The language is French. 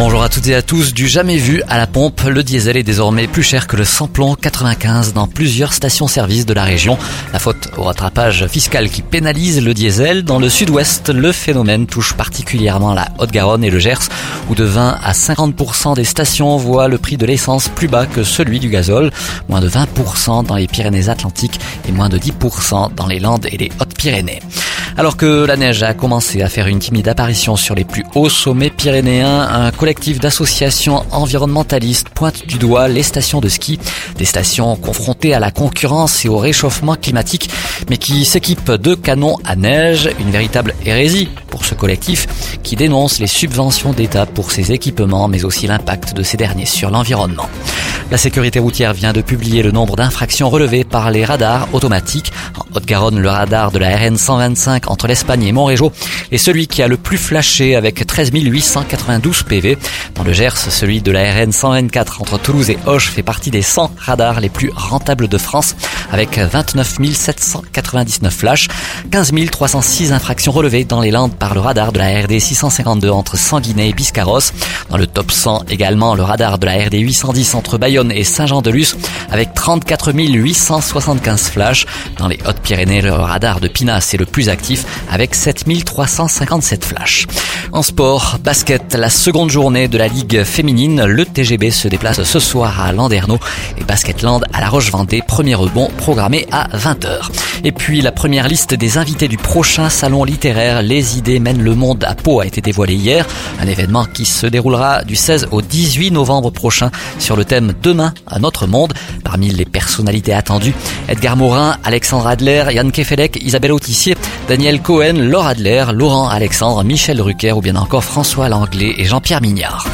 Bonjour à toutes et à tous. Du jamais vu à la pompe, le diesel est désormais plus cher que le samplon 95 dans plusieurs stations-service de la région. La faute au rattrapage fiscal qui pénalise le diesel. Dans le sud-ouest, le phénomène touche particulièrement la Haute-Garonne et le Gers, où de 20 à 50% des stations voient le prix de l'essence plus bas que celui du gazole. Moins de 20% dans les Pyrénées-Atlantiques et moins de 10% dans les Landes et les Hautes-Pyrénées. Alors que la neige a commencé à faire une timide apparition sur les plus hauts sommets pyrénéens, un collectif d'associations environnementalistes pointe du doigt les stations de ski, des stations confrontées à la concurrence et au réchauffement climatique, mais qui s'équipent de canons à neige, une véritable hérésie pour ce collectif qui dénonce les subventions d'État pour ces équipements, mais aussi l'impact de ces derniers sur l'environnement. La sécurité routière vient de publier le nombre d'infractions relevées par les radars automatiques. En Haute-Garonne, le radar de la RN 125 entre l'Espagne et Montrégeau est celui qui a le plus flashé avec 13 892 PV. Dans le Gers, celui de la RN 124 entre Toulouse et Auch fait partie des 100 radars les plus rentables de France avec 29 799 flashs, 15 306 infractions relevées dans les Landes par le radar de la RD 652 entre Sanguinet et Biscarrosse. Dans le top 100 également le radar de la RD 810 entre Bayonne et Saint-Jean-de-Luz avec 34 875 flashs. Dans les Hautes-Pyrénées, le radar de Pinas est le plus actif avec 7 357 flashs. En sport, basket, la seconde journée de la Ligue féminine, le TGB se déplace ce soir à Landerneau et Basketland à La Roche-Vendée, premier rebond programmé à 20h. Et puis la première liste des invités du prochain salon littéraire Les idées mènent le monde à Pau a été dévoilée hier, un événement qui se déroulera du 16 au 18 novembre prochain sur le thème Demain à notre monde. Parmi les personnalités attendues, Edgar Morin, Alexandre Adler, Yann Kefelec, Isabelle Autissier, Daniel Cohen, Laure Adler, Laurent Alexandre, Michel Rucker ou bien encore François Langlais et Jean-Pierre Mignard.